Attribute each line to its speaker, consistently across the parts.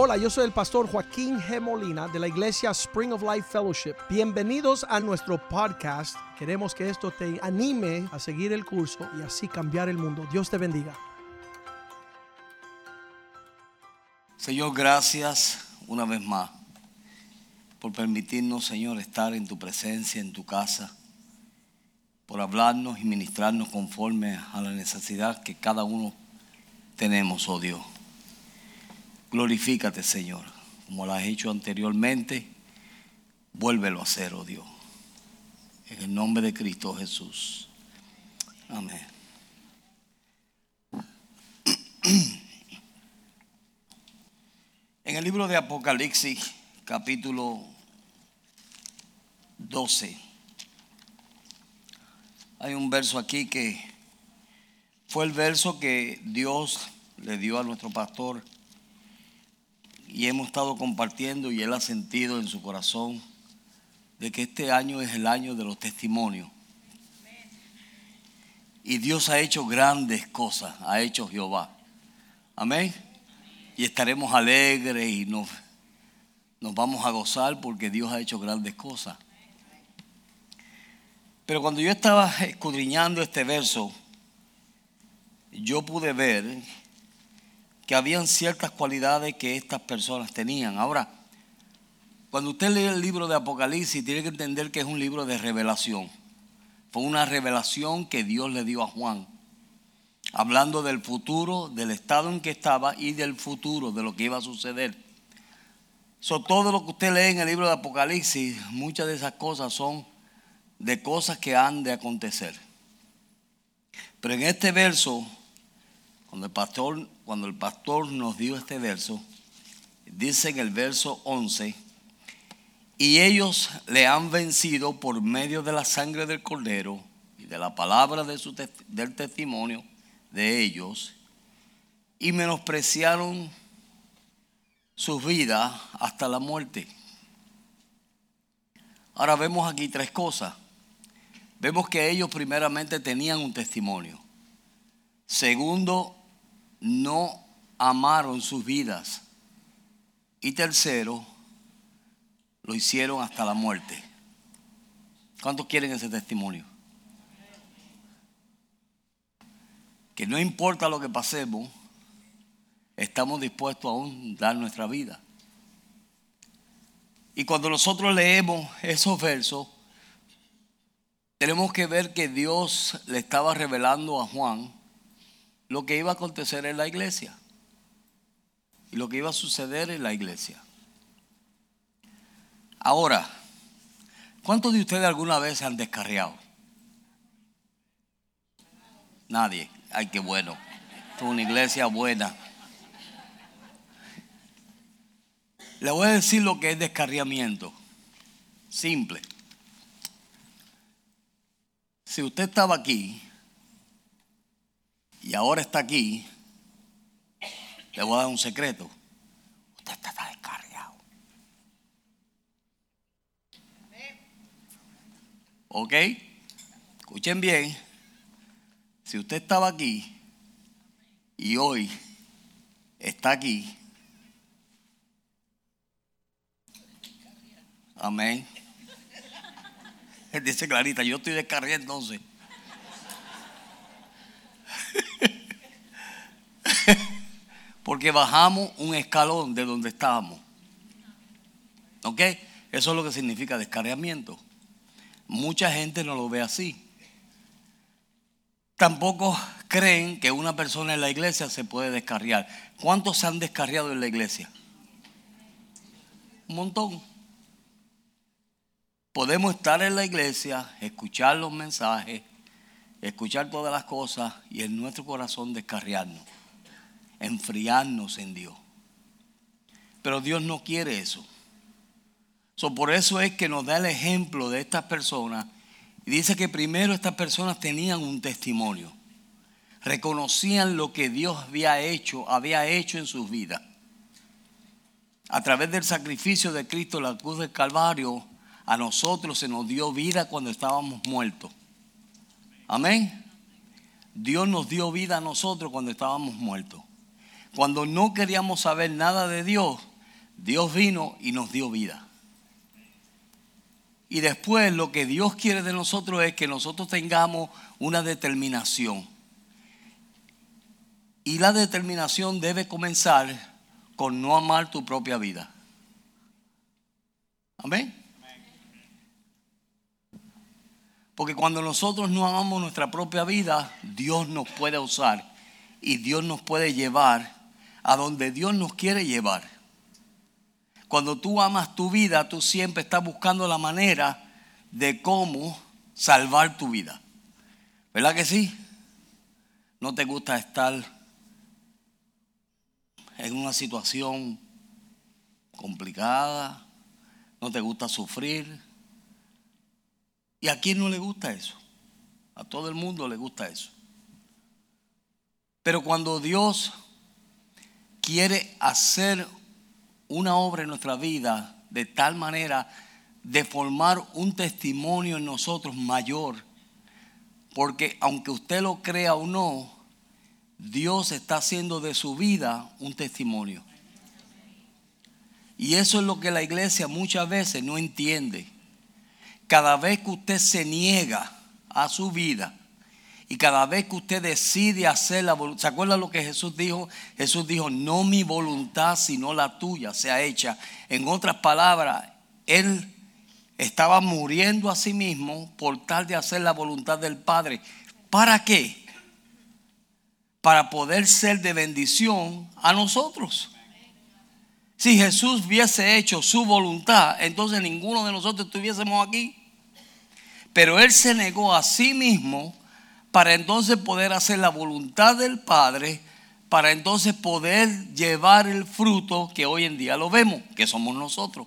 Speaker 1: Hola, yo soy el pastor Joaquín G. Molina de la iglesia Spring of Life Fellowship. Bienvenidos a nuestro podcast. Queremos que esto te anime a seguir el curso y así cambiar el mundo. Dios te bendiga.
Speaker 2: Señor, gracias una vez más por permitirnos, Señor, estar en tu presencia, en tu casa, por hablarnos y ministrarnos conforme a la necesidad que cada uno tenemos, oh Dios. Glorifícate, Señor, como lo has hecho anteriormente, vuélvelo a hacer, oh Dios. En el nombre de Cristo Jesús. Amén. En el libro de Apocalipsis, capítulo 12, hay un verso aquí que fue el verso que Dios le dio a nuestro pastor y hemos estado compartiendo y él ha sentido en su corazón de que este año es el año de los testimonios. Y Dios ha hecho grandes cosas, ha hecho Jehová. Amén. Y estaremos alegres y nos, nos vamos a gozar porque Dios ha hecho grandes cosas. Pero cuando yo estaba escudriñando este verso, yo pude ver que habían ciertas cualidades que estas personas tenían. Ahora, cuando usted lee el libro de Apocalipsis, tiene que entender que es un libro de revelación. Fue una revelación que Dios le dio a Juan, hablando del futuro, del estado en que estaba y del futuro, de lo que iba a suceder. So, todo lo que usted lee en el libro de Apocalipsis, muchas de esas cosas son de cosas que han de acontecer. Pero en este verso, cuando el pastor, cuando el pastor nos dio este verso, dice en el verso 11, y ellos le han vencido por medio de la sangre del cordero y de la palabra de su, del testimonio de ellos, y menospreciaron sus vidas hasta la muerte. Ahora vemos aquí tres cosas. Vemos que ellos primeramente tenían un testimonio. Segundo, no amaron sus vidas. Y tercero, lo hicieron hasta la muerte. ¿Cuántos quieren ese testimonio? Que no importa lo que pasemos, estamos dispuestos a dar nuestra vida. Y cuando nosotros leemos esos versos, tenemos que ver que Dios le estaba revelando a Juan lo que iba a acontecer en la iglesia y lo que iba a suceder en la iglesia. Ahora, ¿cuántos de ustedes alguna vez se han descarriado? Nadie. Ay, qué bueno. Es una iglesia buena. Le voy a decir lo que es descarriamiento. Simple. Si usted estaba aquí y ahora está aquí, le voy a dar un secreto. Usted está descarriado. ¿Ok? Escuchen bien. Si usted estaba aquí y hoy está aquí, amén. Dice Clarita, yo estoy descarriado entonces. Porque bajamos un escalón de donde estábamos. ¿Ok? Eso es lo que significa descarriamiento. Mucha gente no lo ve así. Tampoco creen que una persona en la iglesia se puede descarriar. ¿Cuántos se han descarriado en la iglesia? Un montón. Podemos estar en la iglesia, escuchar los mensajes, escuchar todas las cosas y en nuestro corazón descarriarnos, enfriarnos en Dios. Pero Dios no quiere eso. por eso es que nos da el ejemplo de estas personas y dice que primero estas personas tenían un testimonio. Reconocían lo que Dios había hecho, había hecho en sus vidas. A través del sacrificio de Cristo en la cruz del Calvario, a nosotros se nos dio vida cuando estábamos muertos. Amén. Dios nos dio vida a nosotros cuando estábamos muertos. Cuando no queríamos saber nada de Dios, Dios vino y nos dio vida. Y después lo que Dios quiere de nosotros es que nosotros tengamos una determinación. Y la determinación debe comenzar con no amar tu propia vida. Amén. Porque cuando nosotros no amamos nuestra propia vida, Dios nos puede usar y Dios nos puede llevar a donde Dios nos quiere llevar. Cuando tú amas tu vida, tú siempre estás buscando la manera de cómo salvar tu vida. ¿Verdad que sí? No te gusta estar en una situación complicada, no te gusta sufrir. ¿Y a quién no le gusta eso? A todo el mundo le gusta eso. Pero cuando Dios quiere hacer una obra en nuestra vida de tal manera de formar un testimonio en nosotros mayor, porque aunque usted lo crea o no, Dios está haciendo de su vida un testimonio. Y eso es lo que la iglesia muchas veces no entiende. Cada vez que usted se niega a su vida y cada vez que usted decide hacer la voluntad, ¿se acuerda lo que Jesús dijo? Jesús dijo, no mi voluntad sino la tuya sea hecha. En otras palabras, Él estaba muriendo a sí mismo por tal de hacer la voluntad del Padre. ¿Para qué? Para poder ser de bendición a nosotros. Si Jesús hubiese hecho su voluntad, entonces ninguno de nosotros estuviésemos aquí. Pero Él se negó a sí mismo para entonces poder hacer la voluntad del Padre, para entonces poder llevar el fruto que hoy en día lo vemos, que somos nosotros.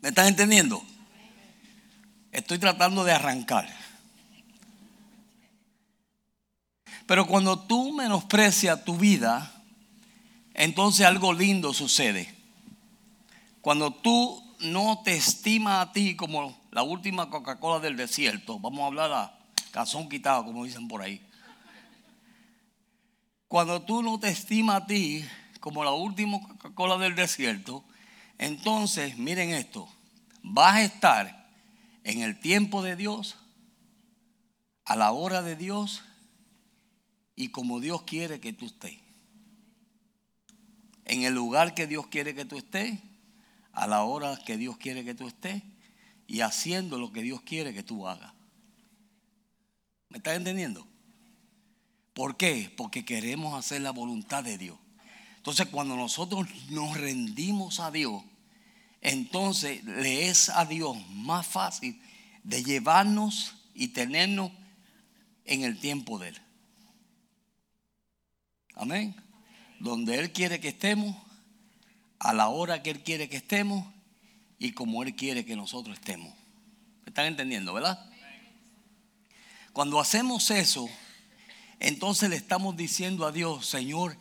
Speaker 2: ¿Me están entendiendo? Estoy tratando de arrancar. Pero cuando tú menosprecias tu vida, entonces algo lindo sucede. Cuando tú no te estimas a ti como la última Coca-Cola del desierto, vamos a hablar a cazón quitado, como dicen por ahí. Cuando tú no te estimas a ti como la última Coca-Cola del desierto, entonces, miren esto, vas a estar en el tiempo de Dios, a la hora de Dios y como Dios quiere que tú estés en el lugar que Dios quiere que tú estés, a la hora que Dios quiere que tú estés y haciendo lo que Dios quiere que tú hagas. ¿Me estás entendiendo? ¿Por qué? Porque queremos hacer la voluntad de Dios. Entonces cuando nosotros nos rendimos a Dios, entonces le es a Dios más fácil de llevarnos y tenernos en el tiempo de Él. Amén donde Él quiere que estemos, a la hora que Él quiere que estemos y como Él quiere que nosotros estemos. ¿Me están entendiendo, verdad? Cuando hacemos eso, entonces le estamos diciendo a Dios, Señor,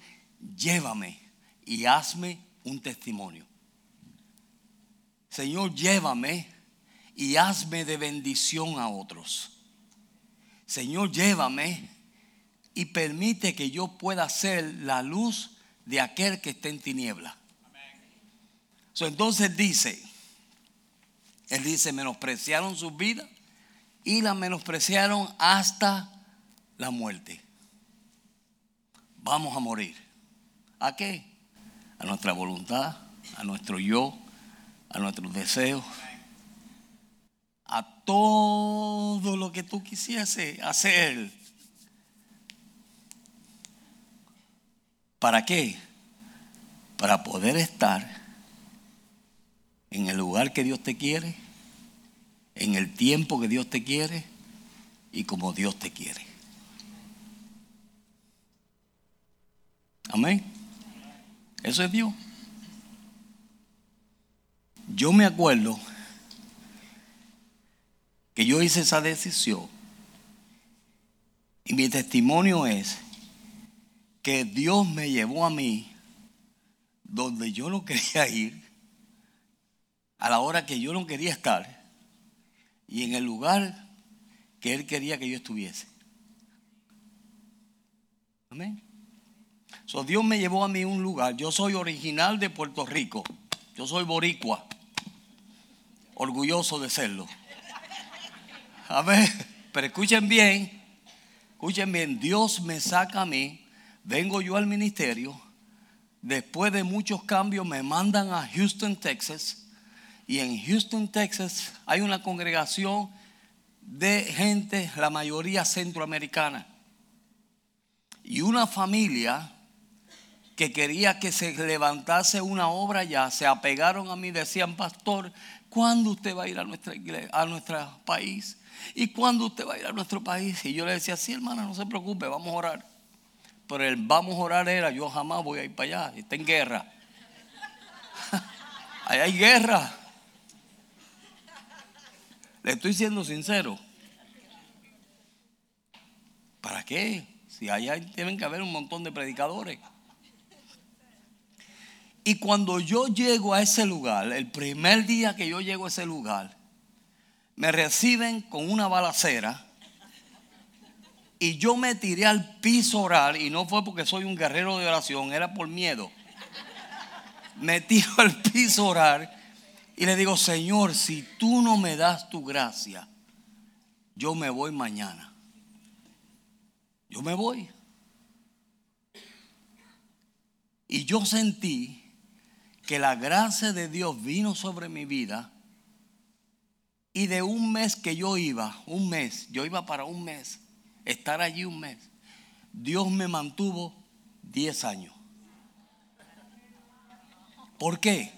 Speaker 2: llévame y hazme un testimonio. Señor, llévame y hazme de bendición a otros. Señor, llévame y permite que yo pueda ser la luz de aquel que está en tiniebla. entonces dice, él dice, menospreciaron sus vidas y la menospreciaron hasta la muerte. Vamos a morir. ¿A qué? A nuestra voluntad, a nuestro yo, a nuestros deseos, a todo lo que tú quisiese hacer ¿Para qué? Para poder estar en el lugar que Dios te quiere, en el tiempo que Dios te quiere y como Dios te quiere. Amén. Eso es Dios. Yo me acuerdo que yo hice esa decisión y mi testimonio es que Dios me llevó a mí donde yo no quería ir, a la hora que yo no quería estar y en el lugar que Él quería que yo estuviese. Amén. So, Dios me llevó a mí un lugar. Yo soy original de Puerto Rico. Yo soy boricua. Orgulloso de serlo. A ver, pero escuchen bien. Escuchen bien. Dios me saca a mí. Vengo yo al ministerio. Después de muchos cambios me mandan a Houston, Texas. Y en Houston, Texas hay una congregación de gente, la mayoría centroamericana. Y una familia que quería que se levantase una obra ya, se apegaron a mí, decían, pastor, ¿cuándo usted va a ir a nuestra a nuestro país? ¿Y cuándo usted va a ir a nuestro país? Y yo le decía, sí, hermana, no se preocupe, vamos a orar. Pero el vamos a orar era, yo jamás voy a ir para allá, está en guerra. Ahí hay guerra. Le estoy siendo sincero. ¿Para qué? Si allá tienen que haber un montón de predicadores. Y cuando yo llego a ese lugar, el primer día que yo llego a ese lugar, me reciben con una balacera y yo me tiré al piso a orar y no fue porque soy un guerrero de oración, era por miedo. Me tiro al piso orar y le digo, Señor, si tú no me das tu gracia, yo me voy mañana. Yo me voy. Y yo sentí que la gracia de Dios vino sobre mi vida. Y de un mes que yo iba, un mes, yo iba para un mes, estar allí un mes, Dios me mantuvo 10 años. ¿Por qué?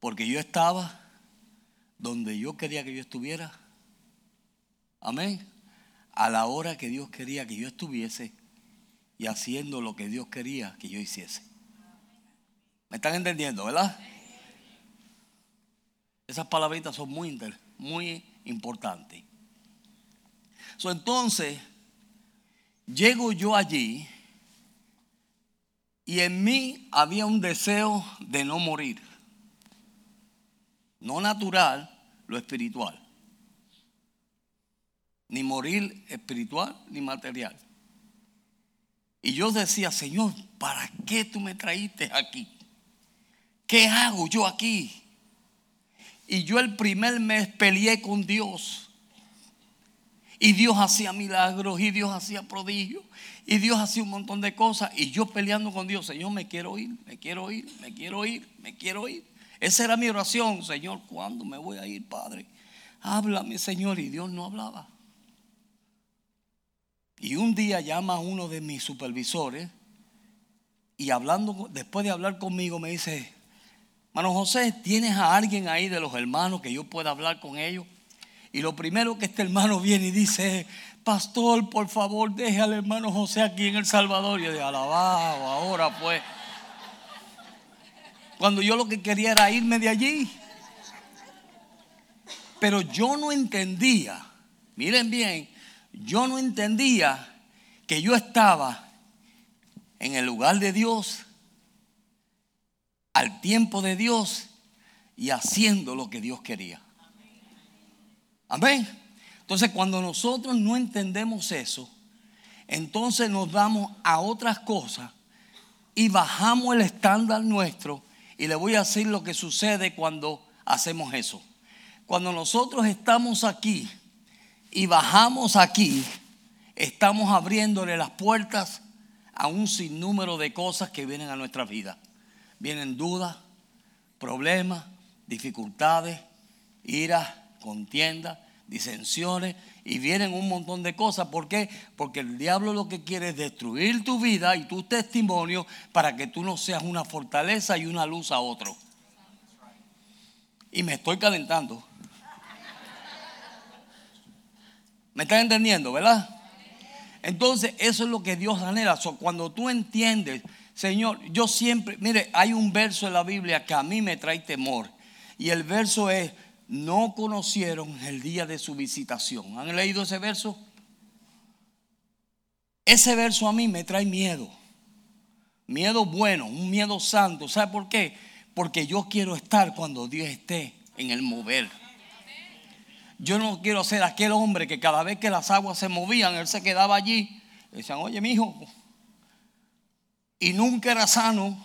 Speaker 2: Porque yo estaba donde yo quería que yo estuviera. Amén. A la hora que Dios quería que yo estuviese y haciendo lo que Dios quería que yo hiciese. ¿Me están entendiendo, verdad? Esas palabritas son muy, muy importantes. entonces, llego yo allí y en mí había un deseo de no morir. No natural, lo espiritual. Ni morir espiritual ni material. Y yo decía, Señor, ¿para qué tú me traíste aquí? ¿Qué hago yo aquí? Y yo el primer mes peleé con Dios. Y Dios hacía milagros, y Dios hacía prodigios, y Dios hacía un montón de cosas. Y yo peleando con Dios, Señor, me quiero ir, me quiero ir, me quiero ir, me quiero ir. Esa era mi oración, Señor, ¿cuándo me voy a ir, Padre? Háblame, Señor. Y Dios no hablaba. Y un día llama a uno de mis supervisores y hablando, después de hablar conmigo, me dice, Mano José, ¿tienes a alguien ahí de los hermanos que yo pueda hablar con ellos? Y lo primero que este hermano viene y dice, pastor, por favor, deje al hermano José aquí en El Salvador. Y yo de alabado, ahora pues. Cuando yo lo que quería era irme de allí. Pero yo no entendía, miren bien, yo no entendía que yo estaba en el lugar de Dios, al tiempo de Dios y haciendo lo que Dios quería. Amén. Entonces cuando nosotros no entendemos eso, entonces nos damos a otras cosas y bajamos el estándar nuestro y le voy a decir lo que sucede cuando hacemos eso. Cuando nosotros estamos aquí y bajamos aquí, estamos abriéndole las puertas a un sinnúmero de cosas que vienen a nuestra vida. Vienen dudas, problemas, dificultades, ira, contienda, disensiones y vienen un montón de cosas. ¿Por qué? Porque el diablo lo que quiere es destruir tu vida y tu testimonio para que tú no seas una fortaleza y una luz a otro. Y me estoy calentando. ¿Me están entendiendo, verdad? Entonces, eso es lo que Dios anhela. cuando tú entiendes, Señor, yo siempre, mire, hay un verso en la Biblia que a mí me trae temor. Y el verso es, no conocieron el día de su visitación. ¿Han leído ese verso? Ese verso a mí me trae miedo. Miedo bueno, un miedo santo. ¿Sabe por qué? Porque yo quiero estar cuando Dios esté en el mover. Yo no quiero ser aquel hombre que cada vez que las aguas se movían, él se quedaba allí. decían, oye, mi hijo, y nunca era sano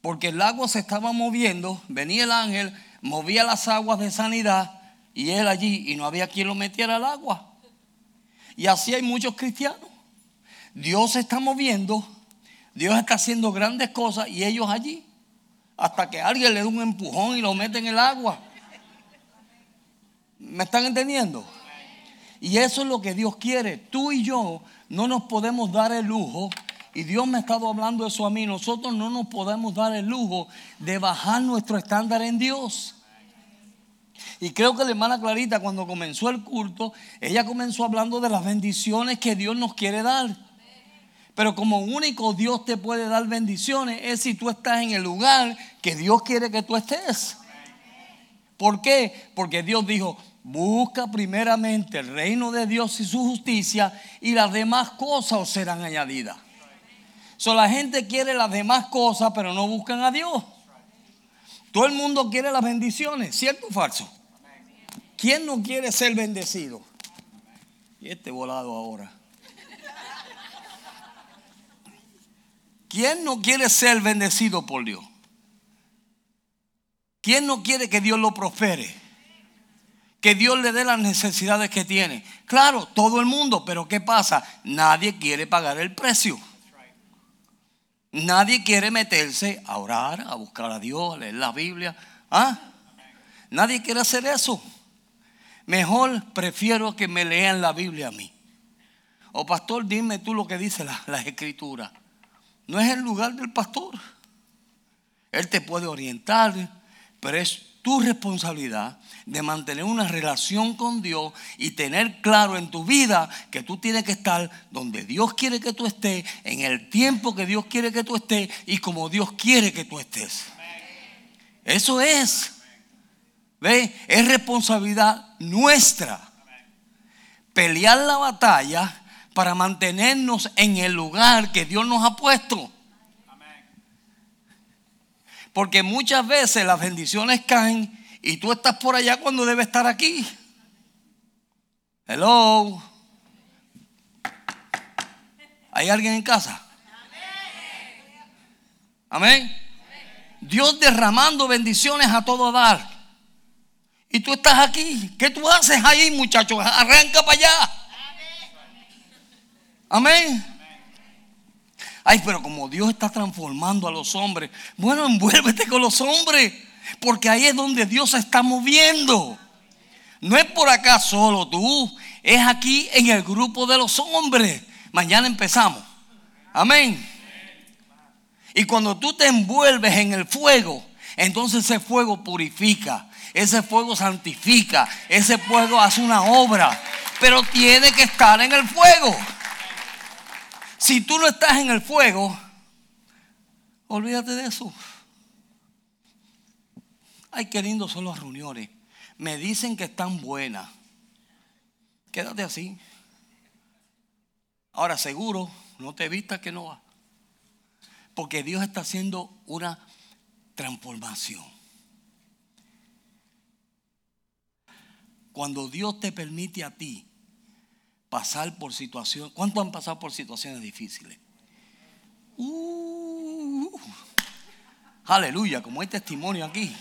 Speaker 2: porque el agua se estaba moviendo, venía el ángel, movía las aguas de sanidad y él allí y no había quien lo metiera al agua. Y así hay muchos cristianos. Dios se está moviendo, Dios está haciendo grandes cosas y ellos allí. Hasta que alguien le da un empujón y lo mete en el agua. ¿Me están entendiendo? Y eso es lo que Dios quiere. Tú y yo no nos podemos dar el lujo, y Dios me ha estado hablando eso a mí, nosotros no nos podemos dar el lujo de bajar nuestro estándar en Dios. Y creo que la hermana Clarita cuando comenzó el culto, ella comenzó hablando de las bendiciones que Dios nos quiere dar. Pero como único Dios te puede dar bendiciones es si tú estás en el lugar que Dios quiere que tú estés. ¿Por qué? Porque Dios dijo, busca primeramente el reino de Dios y su justicia y las demás cosas os serán añadidas. So, la gente quiere las demás cosas, pero no buscan a Dios. Todo el mundo quiere las bendiciones, ¿cierto o falso? ¿Quién no quiere ser bendecido? Y este volado ahora. ¿Quién no quiere ser bendecido por Dios? ¿Quién no quiere que Dios lo prospere? Que Dios le dé las necesidades que tiene. Claro, todo el mundo, pero ¿qué pasa? Nadie quiere pagar el precio. Nadie quiere meterse a orar, a buscar a Dios, a leer la Biblia. ¿Ah? Nadie quiere hacer eso. Mejor prefiero que me lean la Biblia a mí. O pastor, dime tú lo que dice la, la escritura. No es el lugar del pastor. Él te puede orientar, pero es tu responsabilidad de mantener una relación con Dios y tener claro en tu vida que tú tienes que estar donde Dios quiere que tú estés, en el tiempo que Dios quiere que tú estés y como Dios quiere que tú estés. Eso es. ¿Ve? Es responsabilidad nuestra pelear la batalla para mantenernos en el lugar que Dios nos ha puesto. Porque muchas veces las bendiciones caen y tú estás por allá cuando debe estar aquí. Hello. ¿Hay alguien en casa? Amén. Dios derramando bendiciones a todo dar. Y tú estás aquí. ¿Qué tú haces ahí, muchachos? Arranca para allá. Amén. Ay, pero como Dios está transformando a los hombres, bueno, envuélvete con los hombres, porque ahí es donde Dios se está moviendo. No es por acá solo tú, es aquí en el grupo de los hombres. Mañana empezamos. Amén. Y cuando tú te envuelves en el fuego, entonces ese fuego purifica, ese fuego santifica, ese fuego hace una obra, pero tiene que estar en el fuego. Si tú no estás en el fuego, olvídate de eso. Ay, qué lindo son las reuniones. Me dicen que están buenas. Quédate así. Ahora, seguro, no te vistas que no va. Porque Dios está haciendo una transformación. Cuando Dios te permite a ti pasar por situaciones. ¿Cuántos han pasado por situaciones difíciles? Uh, aleluya, como hay testimonio aquí.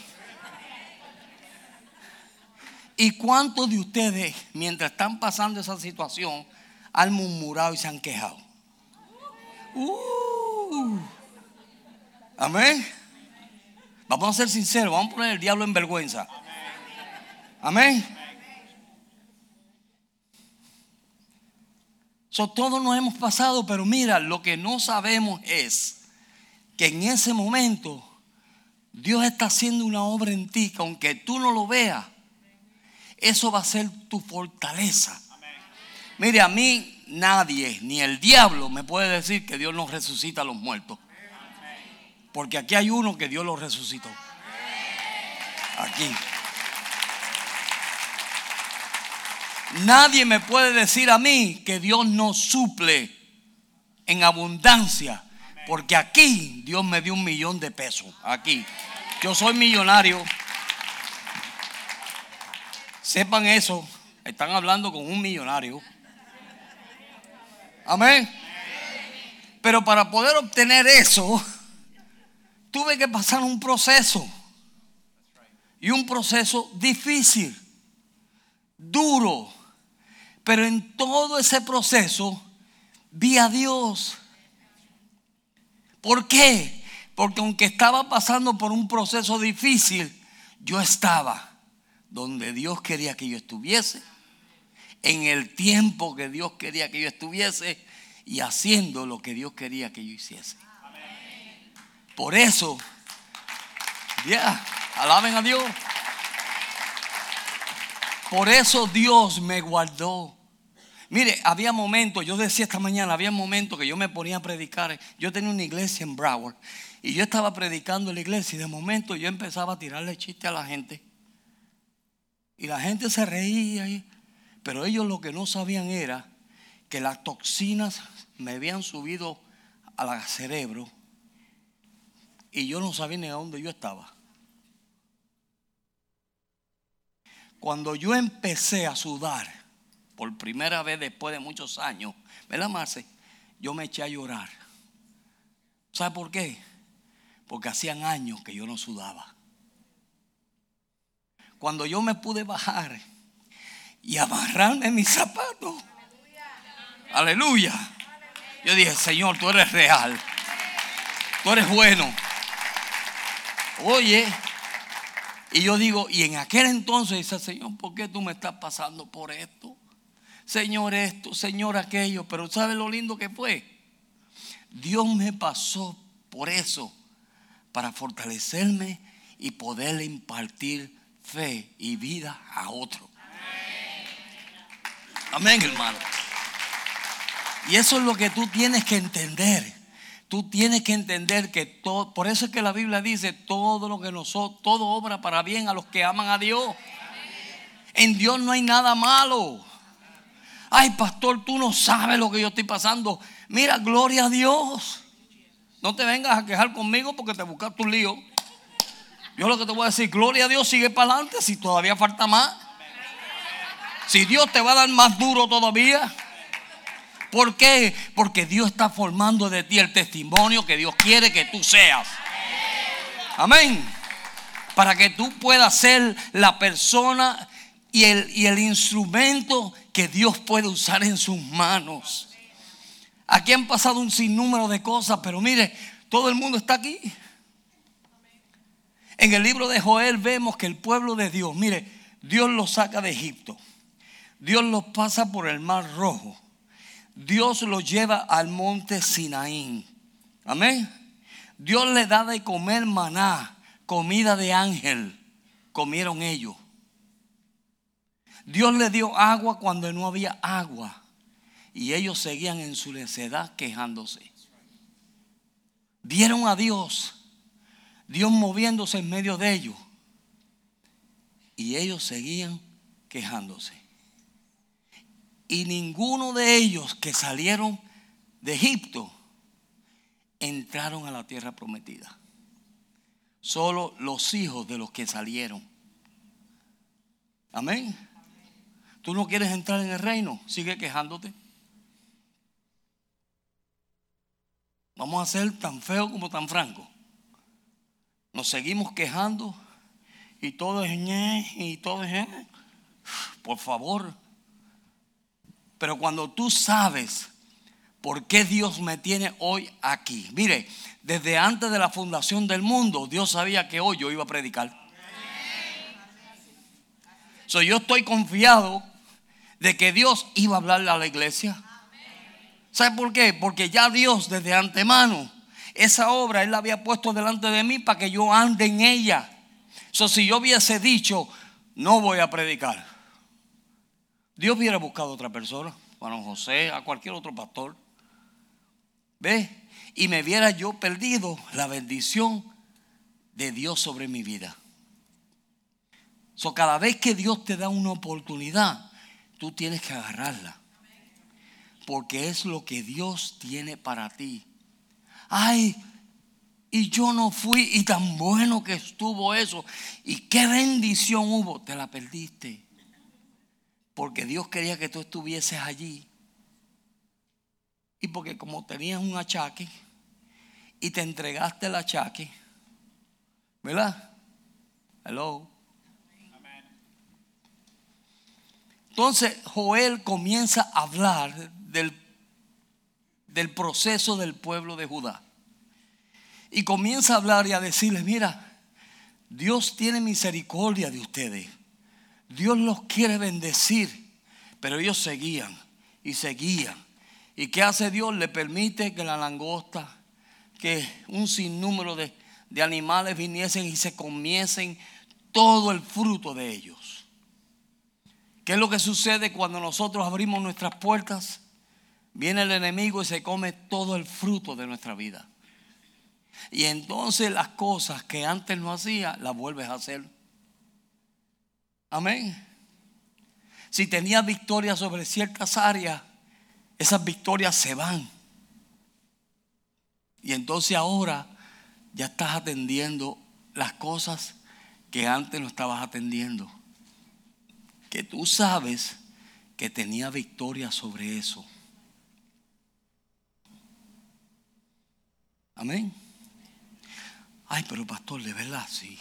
Speaker 2: ¿Y cuántos de ustedes, mientras están pasando esa situación, han murmurado y se han quejado? Uh, amén. Vamos a ser sinceros, vamos a poner el diablo en vergüenza. Amén. Todos nos hemos pasado, pero mira, lo que no sabemos es que en ese momento Dios está haciendo una obra en ti que aunque tú no lo veas, eso va a ser tu fortaleza. Mire, a mí nadie, ni el diablo, me puede decir que Dios nos resucita a los muertos. Porque aquí hay uno que Dios lo resucitó. Aquí. Nadie me puede decir a mí que Dios no suple en abundancia. Porque aquí Dios me dio un millón de pesos. Aquí. Yo soy millonario. Sepan eso. Están hablando con un millonario. Amén. Pero para poder obtener eso, tuve que pasar un proceso. Y un proceso difícil, duro. Pero en todo ese proceso vi a Dios. ¿Por qué? Porque aunque estaba pasando por un proceso difícil, yo estaba donde Dios quería que yo estuviese, en el tiempo que Dios quería que yo estuviese y haciendo lo que Dios quería que yo hiciese. Por eso, ya, alaben a Dios. Por eso Dios me guardó. Mire, había momentos, yo decía esta mañana, había momentos que yo me ponía a predicar. Yo tenía una iglesia en Broward y yo estaba predicando en la iglesia y de momento yo empezaba a tirarle chiste a la gente. Y la gente se reía, pero ellos lo que no sabían era que las toxinas me habían subido al cerebro y yo no sabía ni a dónde yo estaba. Cuando yo empecé a sudar, por primera vez después de muchos años, ¿verdad, Marce? Yo me eché a llorar. ¿Sabe por qué? Porque hacían años que yo no sudaba. Cuando yo me pude bajar y amarrarme mis zapatos. Aleluya. Yo dije, Señor, tú eres real. Tú eres bueno. Oye, y yo digo, y en aquel entonces dice, Señor, ¿por qué tú me estás pasando por esto? Señor esto, Señor aquello. Pero ¿sabe lo lindo que fue? Dios me pasó por eso, para fortalecerme y poderle impartir fe y vida a otro. Amén, hermano. Y eso es lo que tú tienes que entender. Tú tienes que entender que todo, por eso es que la Biblia dice, todo lo que nosotros, todo obra para bien a los que aman a Dios. En Dios no hay nada malo. Ay, pastor, tú no sabes lo que yo estoy pasando. Mira, gloria a Dios. No te vengas a quejar conmigo porque te buscas tu lío. Yo lo que te voy a decir, gloria a Dios, sigue para adelante si todavía falta más. Si Dios te va a dar más duro todavía. ¿Por qué? Porque Dios está formando de ti el testimonio que Dios quiere que tú seas. Amén. Para que tú puedas ser la persona y el, y el instrumento que Dios puede usar en sus manos. Aquí han pasado un sinnúmero de cosas, pero mire, todo el mundo está aquí. En el libro de Joel vemos que el pueblo de Dios, mire, Dios los saca de Egipto. Dios los pasa por el mar rojo. Dios los lleva al monte Sinaín. Amén. Dios le da de comer maná, comida de ángel. Comieron ellos. Dios le dio agua cuando no había agua. Y ellos seguían en su necedad quejándose. Vieron a Dios. Dios moviéndose en medio de ellos. Y ellos seguían quejándose. Y ninguno de ellos que salieron de Egipto entraron a la tierra prometida. Solo los hijos de los que salieron. Amén. Tú no quieres entrar en el reino, sigue quejándote. Vamos a ser tan feos como tan francos. Nos seguimos quejando y todo es y todo es Por favor, pero cuando tú sabes por qué Dios me tiene hoy aquí. Mire, desde antes de la fundación del mundo, Dios sabía que hoy yo iba a predicar. So, yo estoy confiado de que Dios iba a hablarle a la iglesia. ¿Sabe por qué? Porque ya Dios desde antemano, esa obra Él la había puesto delante de mí para que yo ande en ella. So, si yo hubiese dicho, no voy a predicar, Dios hubiera buscado a otra persona, a José, a cualquier otro pastor. ¿Ve? Y me viera yo perdido la bendición de Dios sobre mi vida. So, cada vez que Dios te da una oportunidad, tú tienes que agarrarla. Porque es lo que Dios tiene para ti. Ay, y yo no fui y tan bueno que estuvo eso. Y qué bendición hubo. Te la perdiste porque Dios quería que tú estuvieses allí. Y porque como tenías un achaque y te entregaste el achaque, ¿verdad? Hello. Entonces Joel comienza a hablar del, del proceso del pueblo de Judá. Y comienza a hablar y a decirles, mira, Dios tiene misericordia de ustedes. Dios los quiere bendecir. Pero ellos seguían y seguían. ¿Y qué hace Dios? Le permite que la langosta, que un sinnúmero de, de animales viniesen y se comiesen todo el fruto de ellos. ¿Qué es lo que sucede cuando nosotros abrimos nuestras puertas? Viene el enemigo y se come todo el fruto de nuestra vida. Y entonces las cosas que antes no hacía, las vuelves a hacer. Amén. Si tenías victoria sobre ciertas áreas, esas victorias se van. Y entonces ahora ya estás atendiendo las cosas que antes no estabas atendiendo que tú sabes que tenía victoria sobre eso. Amén. Ay, pero pastor, de verdad, sí.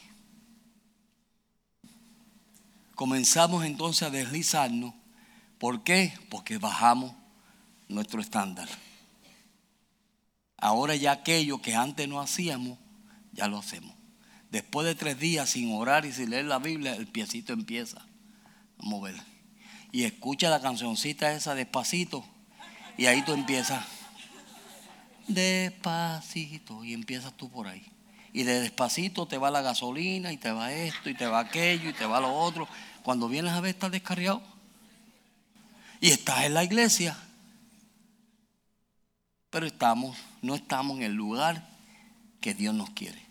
Speaker 2: Comenzamos entonces a deslizarnos. ¿Por qué? Porque bajamos nuestro estándar. Ahora ya aquello que antes no hacíamos, ya lo hacemos. Después de tres días sin orar y sin leer la Biblia, el piecito empieza mover. Y escucha la cancioncita esa despacito. Y ahí tú empiezas. Despacito. Y empiezas tú por ahí. Y de despacito te va la gasolina y te va esto y te va aquello y te va lo otro. Cuando vienes a ver estás descarriado. Y estás en la iglesia. Pero estamos, no estamos en el lugar que Dios nos quiere.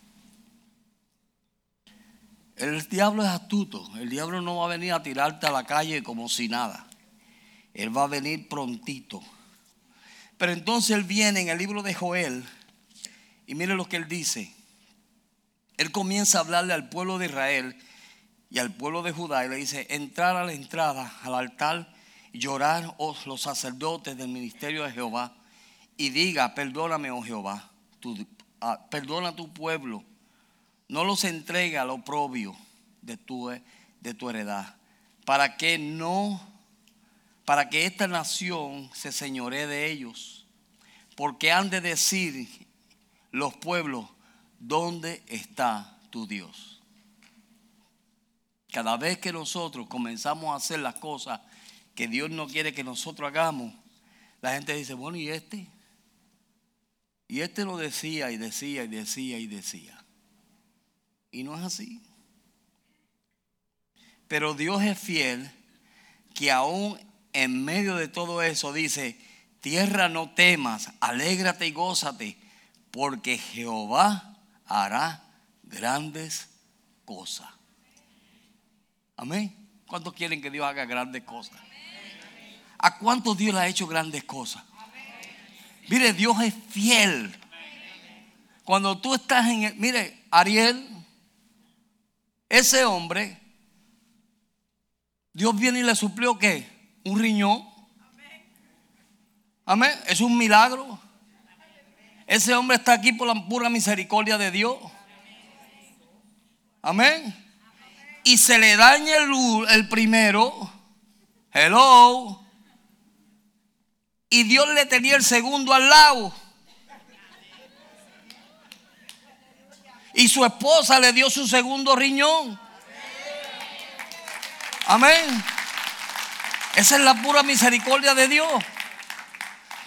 Speaker 2: El diablo es astuto. El diablo no va a venir a tirarte a la calle como si nada. Él va a venir prontito. Pero entonces él viene en el libro de Joel y mire lo que él dice. Él comienza a hablarle al pueblo de Israel y al pueblo de Judá y le dice, entrar a la entrada al altar y llorar oh, los sacerdotes del ministerio de Jehová y diga, perdóname, oh Jehová, ah, perdona a tu pueblo no los entregue al oprobio de tu, de tu heredad, para que no, para que esta nación se señoree de ellos, porque han de decir los pueblos, ¿dónde está tu Dios? Cada vez que nosotros comenzamos a hacer las cosas que Dios no quiere que nosotros hagamos, la gente dice, bueno, ¿y este? Y este lo decía y decía y decía y decía. Y no es así. Pero Dios es fiel que aún en medio de todo eso dice, tierra no temas, alégrate y gózate, porque Jehová hará grandes cosas. Amén. ¿Cuántos quieren que Dios haga grandes cosas? ¿A cuántos Dios le ha hecho grandes cosas? Mire, Dios es fiel. Cuando tú estás en el, mire, Ariel ese hombre, Dios viene y le suplió qué? Un riñón. Amén. Es un milagro. Ese hombre está aquí por la pura misericordia de Dios. Amén. Y se le daña el, el primero. Hello. Y Dios le tenía el segundo al lado. Y su esposa le dio su segundo riñón. Amén. Esa es la pura misericordia de Dios.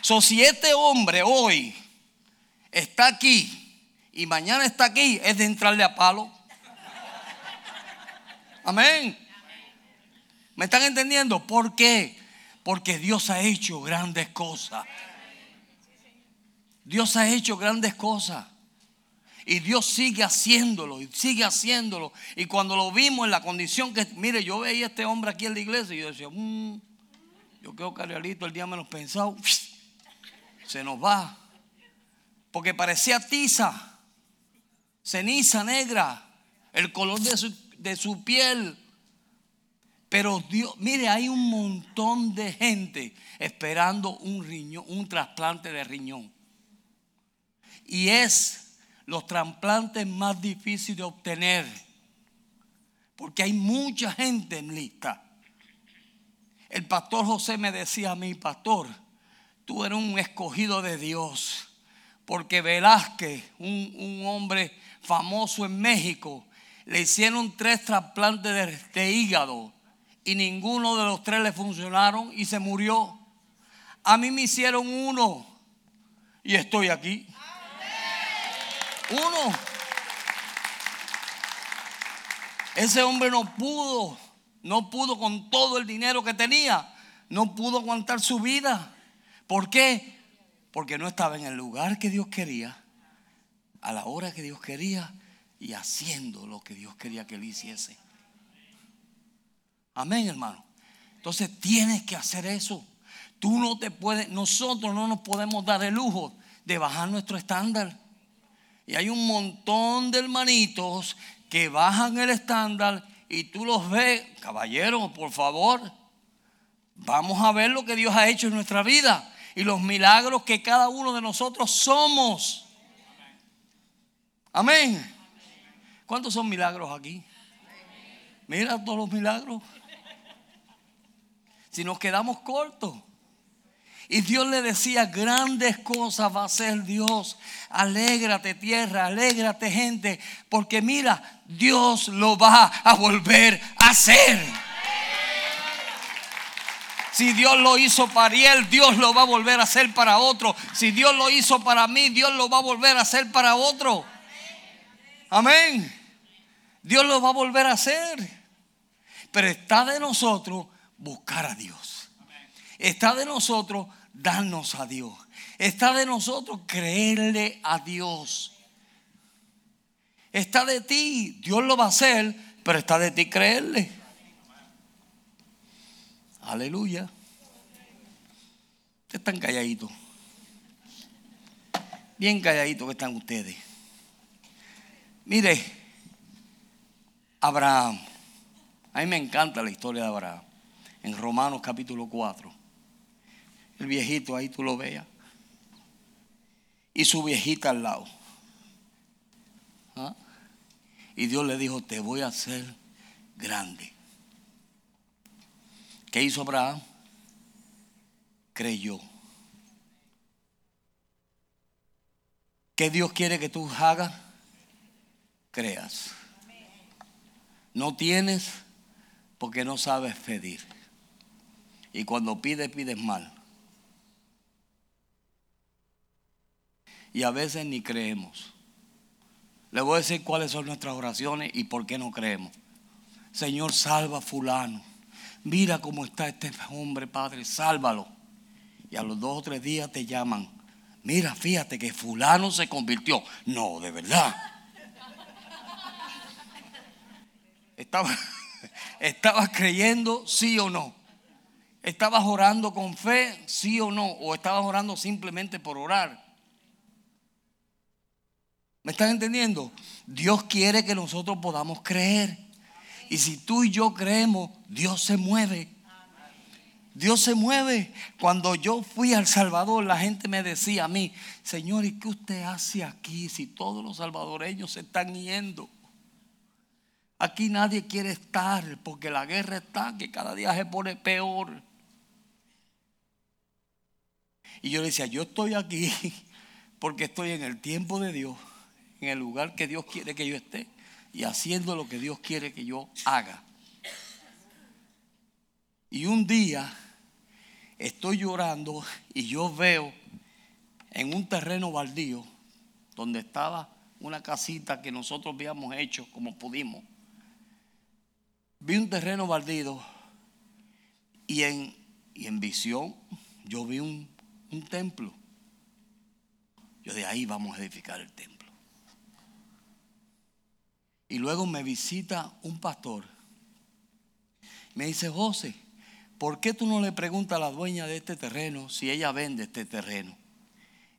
Speaker 2: So, si este hombre hoy está aquí y mañana está aquí, es de entrarle a palo. Amén. ¿Me están entendiendo? ¿Por qué? Porque Dios ha hecho grandes cosas. Dios ha hecho grandes cosas. Y Dios sigue haciéndolo y sigue haciéndolo. Y cuando lo vimos en la condición que, mire, yo veía a este hombre aquí en la iglesia y yo decía, mmm, yo creo que Arielito el día menos pensado, se nos va. Porque parecía tiza, ceniza negra, el color de su, de su piel. Pero Dios, mire, hay un montón de gente esperando un riñón, un trasplante de riñón. Y es los trasplantes más difíciles de obtener. Porque hay mucha gente en lista. El pastor José me decía a mí, pastor, tú eres un escogido de Dios. Porque Velázquez, un, un hombre famoso en México, le hicieron tres trasplantes de, hígado y ninguno de los tres le funcionaron y se murió. A mí me hicieron uno y estoy aquí. Uno. Ese hombre no pudo, no pudo con todo el dinero que tenía, no pudo aguantar su vida. ¿Por qué? Porque no estaba en el lugar que Dios quería, a la hora que Dios quería y haciendo lo que Dios quería que él hiciese. Amén, hermano. Entonces tienes que hacer eso. Tú no te puedes, nosotros no nos podemos dar el lujo de bajar nuestro estándar. Y hay un montón de hermanitos que bajan el estándar y tú los ves, caballero, por favor, vamos a ver lo que Dios ha hecho en nuestra vida y los milagros que cada uno de nosotros somos. Amén. ¿Cuántos son milagros aquí? Mira todos los milagros. Si nos quedamos cortos. Y Dios le decía, grandes cosas va a hacer Dios. Alégrate tierra, alégrate gente, porque mira, Dios lo va a volver a hacer. Si Dios lo hizo para él, Dios lo va a volver a hacer para otro. Si Dios lo hizo para mí, Dios lo va a volver a hacer para otro. Amén. Dios lo va a volver a hacer. Pero está de nosotros buscar a Dios. Está de nosotros darnos a Dios. Está de nosotros creerle a Dios. Está de ti. Dios lo va a hacer, pero está de ti creerle. Aleluya. Ustedes están calladitos. Bien calladitos que están ustedes. Mire, Abraham. A mí me encanta la historia de Abraham. En Romanos capítulo 4. El viejito ahí tú lo veas. Y su viejita al lado. ¿Ah? Y Dios le dijo, te voy a hacer grande. ¿Qué hizo Abraham? Creyó. ¿Qué Dios quiere que tú hagas? creas. No tienes porque no sabes pedir. Y cuando pides, pides mal. Y a veces ni creemos. Le voy a decir cuáles son nuestras oraciones y por qué no creemos. Señor, salva a fulano. Mira cómo está este hombre, Padre, sálvalo. Y a los dos o tres días te llaman. Mira, fíjate que fulano se convirtió. No, de verdad. Estaba, ¿Estabas creyendo sí o no? ¿Estabas orando con fe sí o no? ¿O estabas orando simplemente por orar? ¿Me estás entendiendo? Dios quiere que nosotros podamos creer. Y si tú y yo creemos, Dios se mueve. Dios se mueve. Cuando yo fui al Salvador, la gente me decía a mí, Señor, ¿y qué usted hace aquí si todos los salvadoreños se están yendo? Aquí nadie quiere estar porque la guerra está que cada día se pone peor. Y yo le decía, yo estoy aquí porque estoy en el tiempo de Dios, en el lugar que Dios quiere que yo esté y haciendo lo que Dios quiere que yo haga. Y un día estoy llorando y yo veo en un terreno baldío donde estaba una casita que nosotros habíamos hecho como pudimos vi un terreno baldío y en, y en visión yo vi un, un templo. Yo de ahí vamos a edificar el templo. Y luego me visita un pastor. Me dice, José, ¿por qué tú no le preguntas a la dueña de este terreno si ella vende este terreno?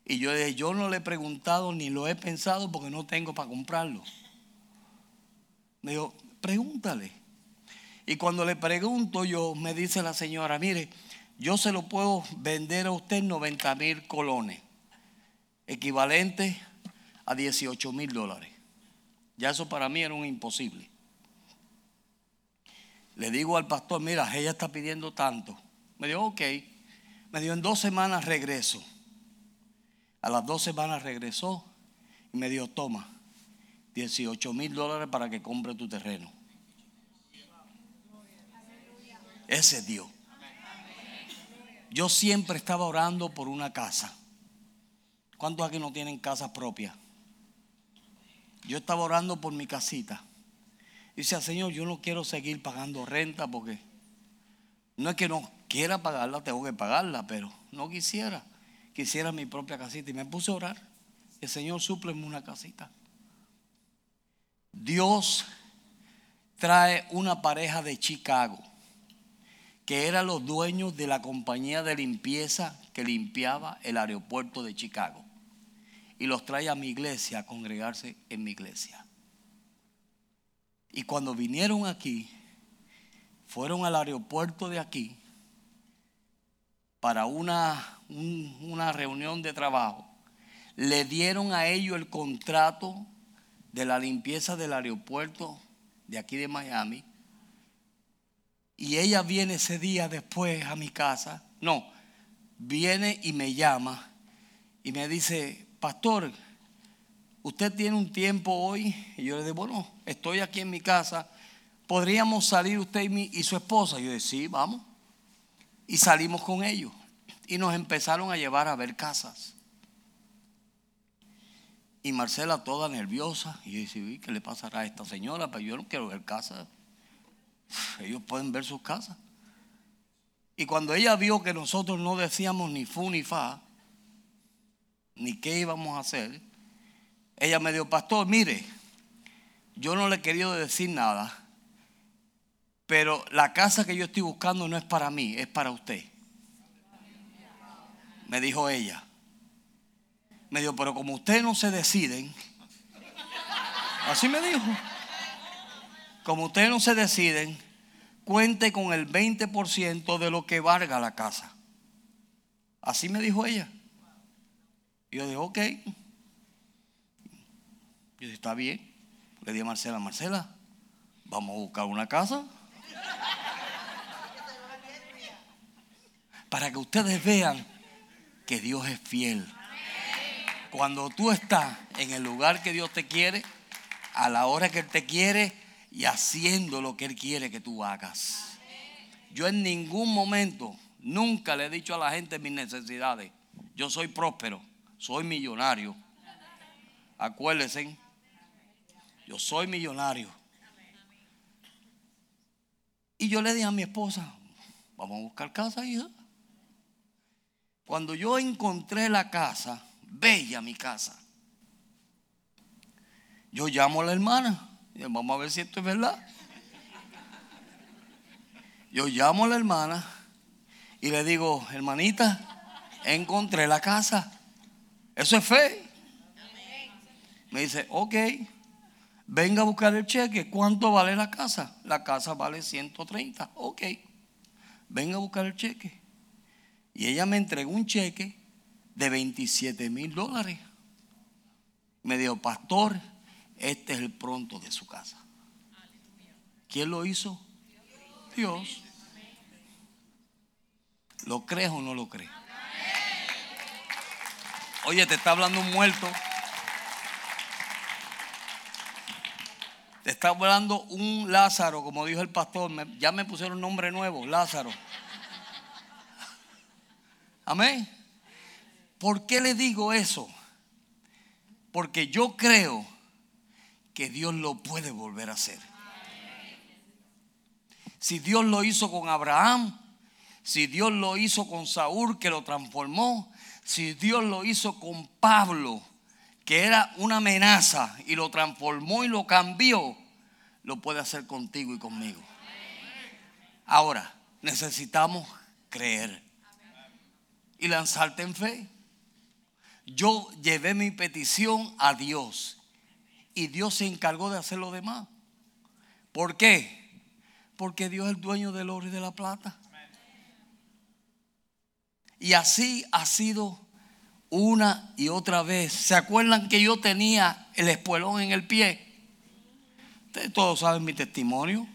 Speaker 2: Y yo, yo no le he preguntado ni lo he pensado porque no tengo para comprarlo. Me dijo, pregúntale. Y cuando le pregunto yo, me dice la señora, mire, yo se lo puedo vender a usted 90 mil colones, equivalente a 18 mil dólares. Ya eso para mí era un imposible. Le digo al pastor, mira, ella está pidiendo tanto. Me dijo, ok. Me dijo, en dos semanas regreso. A las dos semanas regresó y me dijo, toma, 18 mil dólares para que compre tu terreno. Ese es Dios. Yo siempre estaba orando por una casa. ¿Cuántos aquí no tienen casa propia? Yo estaba orando por mi casita. Y decía, Señor, yo no quiero seguir pagando renta porque no es que no quiera pagarla, tengo que pagarla, pero no quisiera. Quisiera mi propia casita. Y me puse a orar. El Señor supleme una casita. Dios trae una pareja de Chicago que eran los dueños de la compañía de limpieza que limpiaba el aeropuerto de Chicago. Y los trae a mi iglesia a congregarse en mi iglesia. Y cuando vinieron aquí, fueron al aeropuerto de aquí para una, una reunión de trabajo. Le dieron a ellos el contrato de la limpieza del aeropuerto de aquí de Miami y ella viene ese día después a mi casa. No, viene y me llama y me dice, pastor, ¿usted tiene un tiempo hoy? Y yo le digo, bueno, estoy aquí en mi casa. ¿Podríamos salir usted y, y su esposa? Y yo dije, sí, vamos. Y salimos con ellos. Y nos empezaron a llevar a ver casas. Y Marcela toda nerviosa. Y yo dije, ¿qué le pasará a esta señora? Pero yo no quiero ver casas ellos pueden ver sus casas. Y cuando ella vio que nosotros no decíamos ni fu ni fa, ni qué íbamos a hacer, ella me dijo, pastor, mire, yo no le he querido decir nada, pero la casa que yo estoy buscando no es para mí, es para usted. Me dijo ella. Me dijo, pero como ustedes no se deciden, así me dijo como ustedes no se deciden, cuente con el 20% de lo que valga la casa. Así me dijo ella. Yo dije, ok. Yo dije, está bien. Le dije a Marcela, Marcela, vamos a buscar una casa. Para que ustedes vean que Dios es fiel. Cuando tú estás en el lugar que Dios te quiere, a la hora que Él te quiere, y haciendo lo que Él quiere que tú hagas. Yo en ningún momento, nunca le he dicho a la gente mis necesidades. Yo soy próspero, soy millonario. Acuérdense, yo soy millonario. Y yo le dije a mi esposa, vamos a buscar casa, hija. Cuando yo encontré la casa, bella mi casa, yo llamo a la hermana vamos a ver si esto es verdad. Yo llamo a la hermana y le digo, hermanita, encontré la casa. Eso es fe. Me dice, ok, venga a buscar el cheque. ¿Cuánto vale la casa? La casa vale 130. Ok, venga a buscar el cheque. Y ella me entregó un cheque de 27 mil dólares. Me dijo, pastor, este es el pronto de su casa. ¿Quién lo hizo? Dios. ¿Lo crees o no lo crees? Oye, te está hablando un muerto. Te está hablando un Lázaro, como dijo el pastor. ya me pusieron nombre nuevo, Lázaro. Amén. ¿Por qué le digo eso? Porque yo creo que Dios lo puede volver a hacer. Si Dios lo hizo con Abraham, si Dios lo hizo con Saúl que lo transformó, si Dios lo hizo con Pablo que era una amenaza y lo transformó y lo cambió, lo puede hacer contigo y conmigo. Ahora, necesitamos creer y lanzarte en fe. Yo llevé mi petición a Dios y Dios se encargó de hacer lo demás. ¿Por qué? Porque Dios es el dueño del oro y de la plata. Y así ha sido una y otra vez. ¿Se acuerdan que yo tenía el espuelón en el pie? Ustedes todos saben mi testimonio.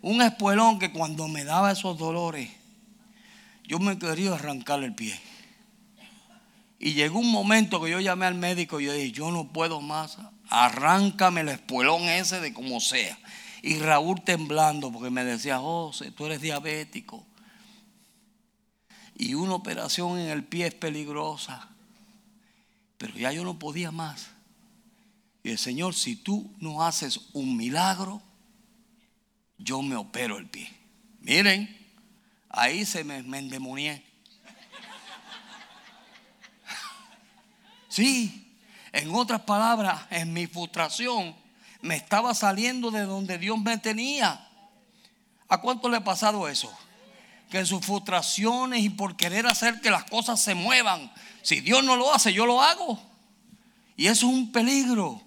Speaker 2: Un espuelón que cuando me daba esos dolores, yo me quería arrancar el pie. Y llegó un momento que yo llamé al médico y yo dije, yo no puedo más, arráncame el espuelón ese de como sea. Y Raúl temblando porque me decía, José, tú eres diabético. Y una operación en el pie es peligrosa. Pero ya yo no podía más. Y el Señor, si tú no haces un milagro, yo me opero el pie. Miren, ahí se me, endemonié. Sí, en otras palabras, en mi frustración me estaba saliendo de donde Dios me tenía. ¿A cuánto le ha pasado eso? Que en sus frustraciones y por querer hacer que las cosas se muevan, si Dios no lo hace, yo lo hago. Y eso es un peligro.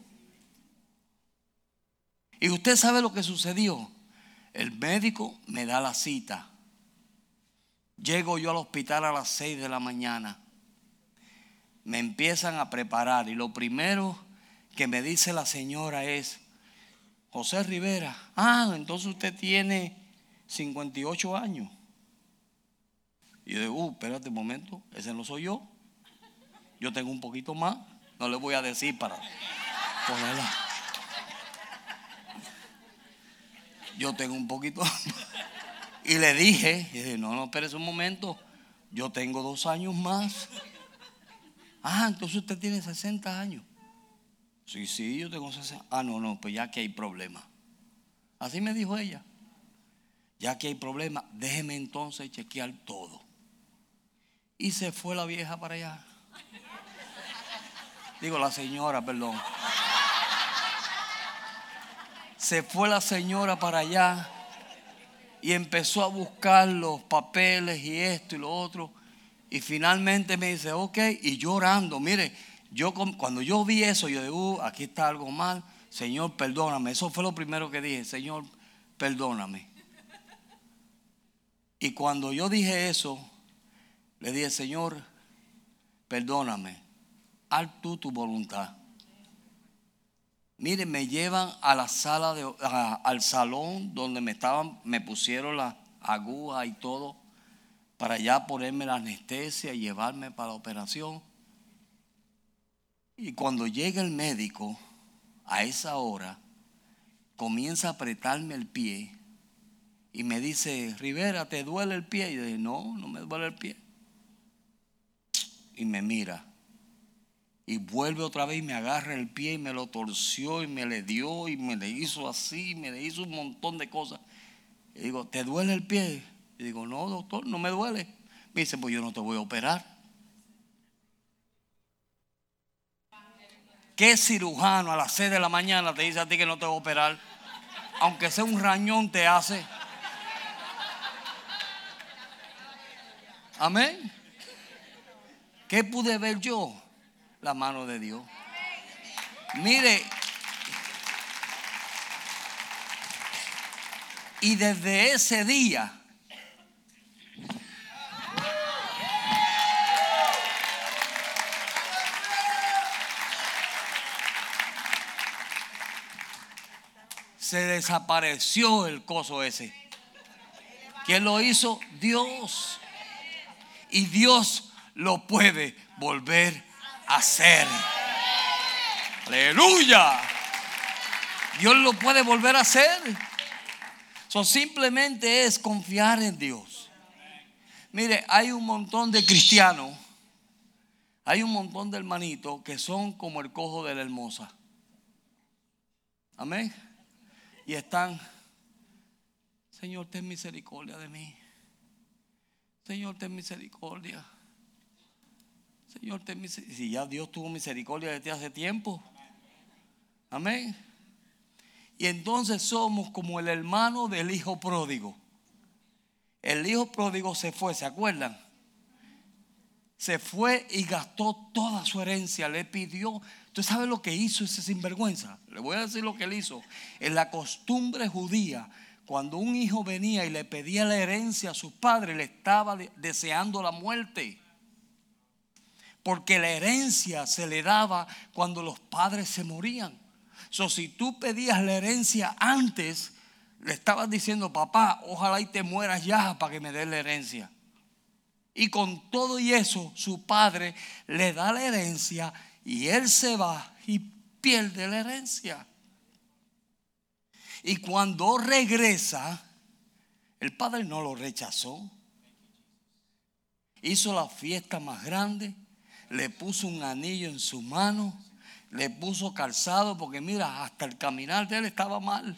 Speaker 2: Y usted sabe lo que sucedió. El médico me da la cita. Llego yo al hospital a las 6 de la mañana. Me empiezan a preparar y lo primero que me dice la señora es, José Rivera, ah, entonces usted tiene 58 años. Y yo digo, uh, espérate un momento, ese no soy yo. Yo tengo un poquito más, no le voy a decir para ponerla. Yo tengo un poquito. y le dije, dije, no, no, espérese un momento, yo tengo dos años más. Ah, entonces usted tiene 60 años. Sí, sí, yo tengo 60. Ah, no, no, pues ya que hay problema. Así me dijo ella. Ya que hay problema, déjeme entonces chequear todo. Y se fue la vieja para allá. Digo, la señora, perdón. Se fue la señora para allá y empezó a buscar los papeles y esto y lo otro. Y finalmente me dice, ok, y llorando, mire, yo cuando yo vi eso, yo dije, uh, aquí está algo mal. Señor, perdóname. Eso fue lo primero que dije, Señor, perdóname. Y cuando yo dije eso, le dije, Señor, perdóname. Haz tú tu voluntad. Mire, me llevan a la sala de, al salón donde me estaban, me pusieron las agujas y todo para ya ponerme la anestesia y llevarme para la operación. Y cuando llega el médico, a esa hora, comienza a apretarme el pie y me dice, Rivera, ¿te duele el pie? Y yo dije, no, no me duele el pie. Y me mira. Y vuelve otra vez y me agarra el pie y me lo torció y me le dio y me le hizo así, me le hizo un montón de cosas. Y digo, ¿te duele el pie? Y digo, no, doctor, no me duele. Me dice, pues yo no te voy a operar. ¿Qué cirujano a las 6 de la mañana te dice a ti que no te voy a operar? Aunque sea un rañón te hace. Amén. ¿Qué pude ver yo? La mano de Dios. Mire, y desde ese día se desapareció el coso ese. ¿Quién lo hizo? Dios. Y Dios lo puede volver a hacer. Aleluya. Dios lo puede volver a hacer. Eso simplemente es confiar en Dios. Mire, hay un montón de cristianos, hay un montón de hermanitos que son como el cojo de la hermosa. Amén y están, Señor, ten misericordia de mí. Señor, ten misericordia. Señor. Si ya Dios tuvo misericordia de ti hace tiempo. Amén. Y entonces somos como el hermano del hijo pródigo. El hijo pródigo se fue, ¿se acuerdan? Se fue y gastó toda su herencia, le pidió ¿Usted sabe lo que hizo ese sinvergüenza? Le voy a decir lo que él hizo. En la costumbre judía, cuando un hijo venía y le pedía la herencia a sus padres, le estaba deseando la muerte. Porque la herencia se le daba cuando los padres se morían. So, si tú pedías la herencia antes, le estabas diciendo, papá, ojalá y te mueras ya para que me des la herencia. Y con todo y eso, su padre le da la herencia y él se va y pierde la herencia. Y cuando regresa, el padre no lo rechazó. Hizo la fiesta más grande, le puso un anillo en su mano, le puso calzado, porque mira, hasta el caminar de él estaba mal.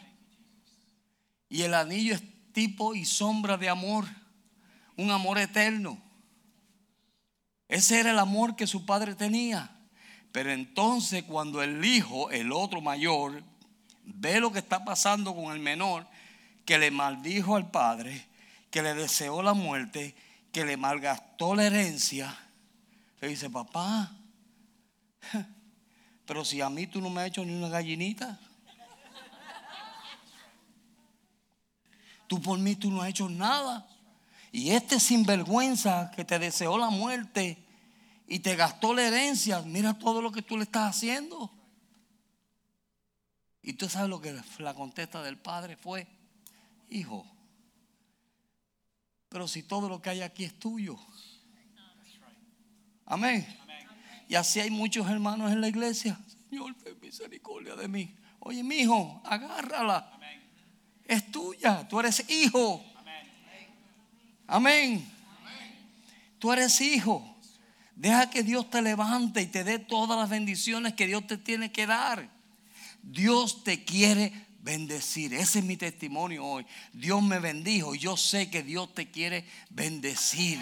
Speaker 2: Y el anillo es tipo y sombra de amor, un amor eterno. Ese era el amor que su padre tenía. Pero entonces cuando el hijo, el otro mayor, ve lo que está pasando con el menor, que le maldijo al padre, que le deseó la muerte, que le malgastó la herencia, le dice, papá, pero si a mí tú no me has hecho ni una gallinita, tú por mí tú no has hecho nada. Y este sinvergüenza que te deseó la muerte y te gastó la herencia, mira todo lo que tú le estás haciendo. Y tú sabes lo que la contesta del padre fue, hijo, pero si todo lo que hay aquí es tuyo. Amén. Y así hay muchos hermanos en la iglesia. Señor, ten misericordia de mí. Oye, mi hijo, agárrala. Es tuya. Tú eres hijo. Amén. Tú eres hijo. Deja que Dios te levante y te dé todas las bendiciones que Dios te tiene que dar. Dios te quiere bendecir. Ese es mi testimonio hoy. Dios me bendijo. Yo sé que Dios te quiere bendecir.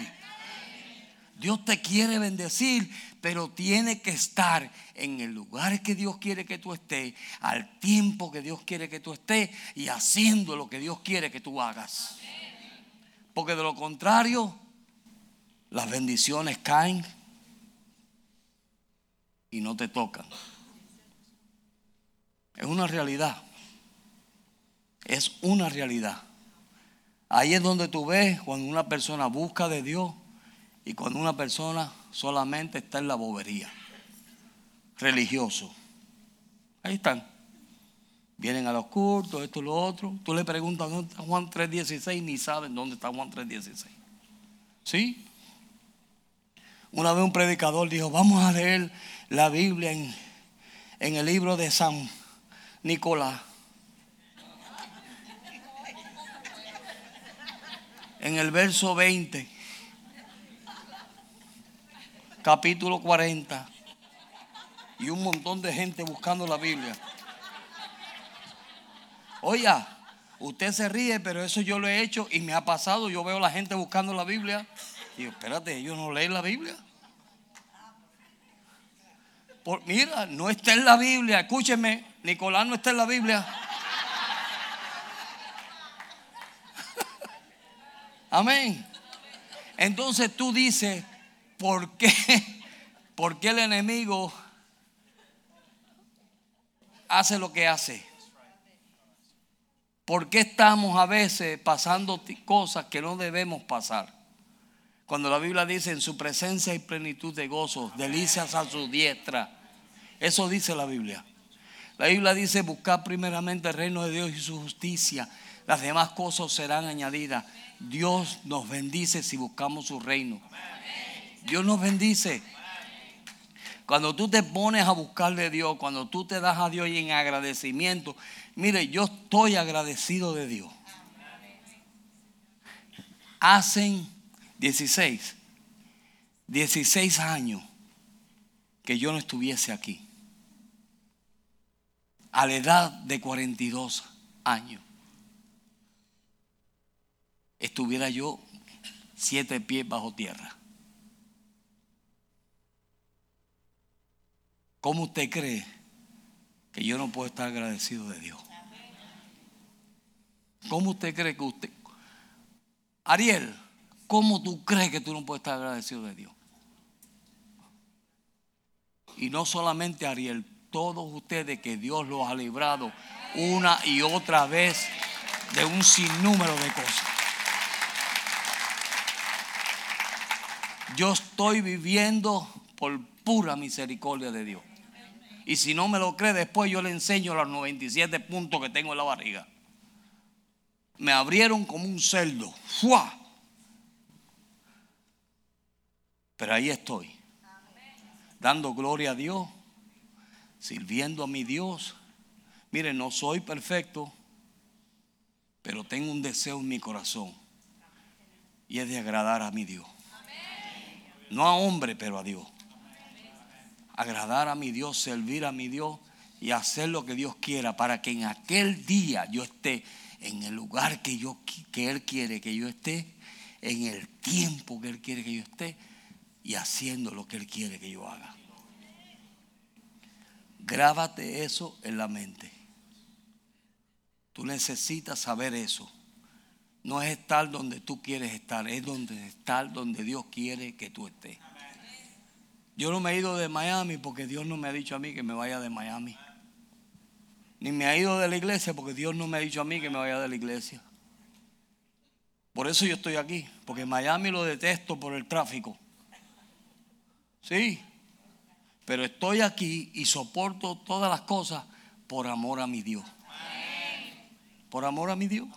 Speaker 2: Dios te quiere bendecir, pero tiene que estar en el lugar que Dios quiere que tú estés, al tiempo que Dios quiere que tú estés y haciendo lo que Dios quiere que tú hagas. Porque de lo contrario, las bendiciones caen y no te tocan. Es una realidad. Es una realidad. Ahí es donde tú ves cuando una persona busca de Dios y cuando una persona solamente está en la bobería. Religioso. Ahí están. Vienen a los cultos, esto y lo otro. Tú le preguntas dónde está Juan 3.16, ni saben dónde está Juan 3.16. ¿Sí? Una vez un predicador dijo, vamos a leer la Biblia en, en el libro de San Nicolás. En el verso 20, capítulo 40, y un montón de gente buscando la Biblia. Oiga, usted se ríe, pero eso yo lo he hecho y me ha pasado. Yo veo a la gente buscando la Biblia. Y digo, espérate, ellos no leen la Biblia. Por, mira, no está en la Biblia. Escúcheme, Nicolás no está en la Biblia. Amén. Entonces tú dices, ¿por qué? ¿Por qué el enemigo hace lo que hace? ¿Por qué estamos a veces pasando cosas que no debemos pasar? Cuando la Biblia dice en su presencia hay plenitud de gozo, delicias a su diestra. Eso dice la Biblia. La Biblia dice buscar primeramente el reino de Dios y su justicia. Las demás cosas serán añadidas. Dios nos bendice si buscamos su reino. Dios nos bendice. Cuando tú te pones a buscar de Dios, cuando tú te das a Dios y en agradecimiento, mire, yo estoy agradecido de Dios. Hacen 16, 16 años que yo no estuviese aquí. A la edad de 42 años. Estuviera yo siete pies bajo tierra. ¿Cómo usted cree que yo no puedo estar agradecido de Dios? ¿Cómo usted cree que usted... Ariel, ¿cómo tú crees que tú no puedes estar agradecido de Dios? Y no solamente Ariel, todos ustedes que Dios los ha librado una y otra vez de un sinnúmero de cosas. Yo estoy viviendo por pura misericordia de Dios. Y si no me lo cree, después yo le enseño los 97 puntos que tengo en la barriga. Me abrieron como un cerdo. ¡Fua! Pero ahí estoy. Dando gloria a Dios. Sirviendo a mi Dios. Mire, no soy perfecto. Pero tengo un deseo en mi corazón. Y es de agradar a mi Dios. No a hombre, pero a Dios. Agradar a mi Dios, servir a mi Dios y hacer lo que Dios quiera para que en aquel día yo esté en el lugar que, yo, que Él quiere que yo esté, en el tiempo que Él quiere que yo esté y haciendo lo que Él quiere que yo haga. Grábate eso en la mente. Tú necesitas saber eso. No es estar donde tú quieres estar, es donde estar donde Dios quiere que tú estés. Yo no me he ido de Miami porque Dios no me ha dicho a mí que me vaya de Miami. Ni me ha ido de la iglesia porque Dios no me ha dicho a mí que me vaya de la iglesia. Por eso yo estoy aquí, porque Miami lo detesto por el tráfico. Sí, pero estoy aquí y soporto todas las cosas por amor a mi Dios. Por amor a mi Dios.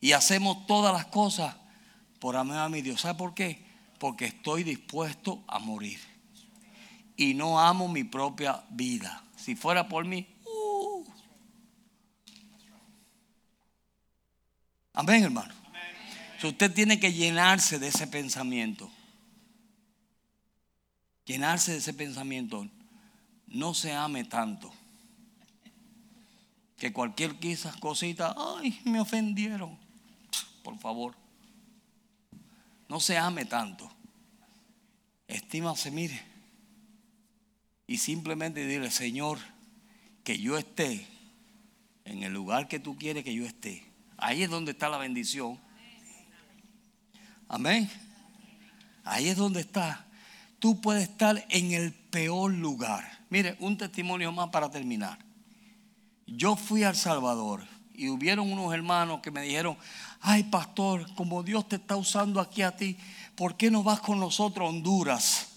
Speaker 2: Y hacemos todas las cosas por amor a mi Dios. ¿Sabe por qué? Porque estoy dispuesto a morir. Y no amo mi propia vida. Si fuera por mí. Uh. Amén, hermano. usted tiene que llenarse de ese pensamiento. Llenarse de ese pensamiento. No se ame tanto. Que cualquier quizás cosita, ay, me ofendieron por favor. No se ame tanto. Estímase, mire. Y simplemente dile, Señor, que yo esté en el lugar que tú quieres que yo esté. Ahí es donde está la bendición. Amén. Ahí es donde está. Tú puedes estar en el peor lugar. Mire, un testimonio más para terminar. Yo fui al Salvador y hubieron unos hermanos que me dijeron, ay pastor, como Dios te está usando aquí a ti, ¿por qué no vas con nosotros a Honduras?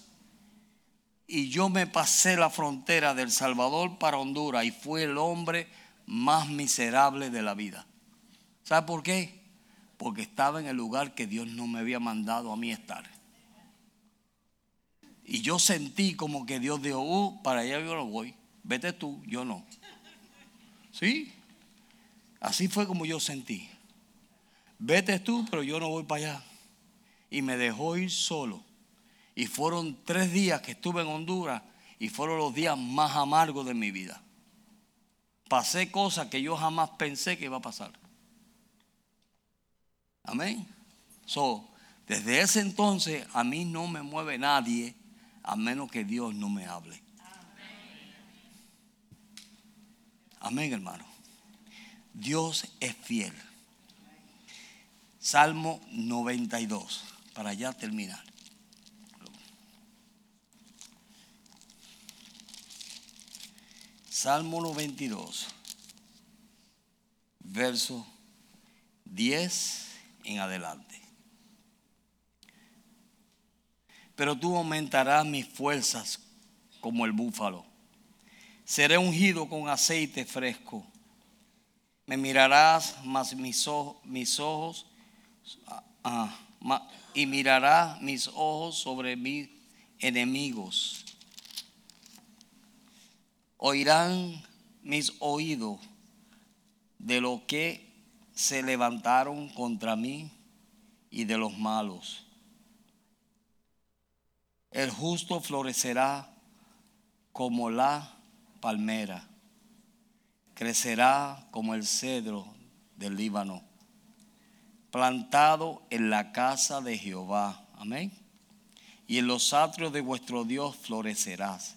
Speaker 2: Y yo me pasé la frontera del Salvador para Honduras y fui el hombre más miserable de la vida. ¿Sabe por qué? Porque estaba en el lugar que Dios no me había mandado a mí estar. Y yo sentí como que Dios dijo, uh, para allá yo no voy, vete tú, yo no. ¿Sí? Así fue como yo sentí. Vete tú, pero yo no voy para allá. Y me dejó ir solo. Y fueron tres días que estuve en Honduras y fueron los días más amargos de mi vida. Pasé cosas que yo jamás pensé que iba a pasar. Amén. So, desde ese entonces a mí no me mueve nadie a menos que Dios no me hable. Amén, hermano. Dios es fiel. Salmo 92, para ya terminar. Salmo 92, verso 10 en adelante. Pero tú aumentarás mis fuerzas como el búfalo. Seré ungido con aceite fresco me mirarás más mis ojos, mis ojos ah, ah, y mirarás mis ojos sobre mis enemigos. Oirán mis oídos de lo que se levantaron contra mí y de los malos. El justo florecerá como la palmera crecerá como el cedro del Líbano, plantado en la casa de Jehová. Amén. Y en los atrios de vuestro Dios florecerás.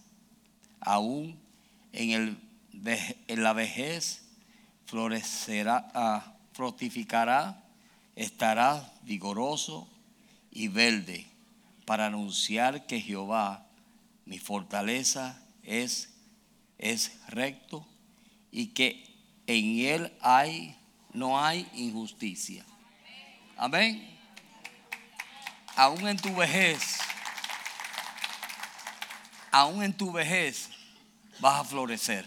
Speaker 2: Aún en, el, en la vejez florecerá, ah, fructificará, estará vigoroso y verde para anunciar que Jehová, mi fortaleza, es, es recto y que en Él hay no hay injusticia. Amén. Aún en tu vejez, aún en tu vejez vas a florecer.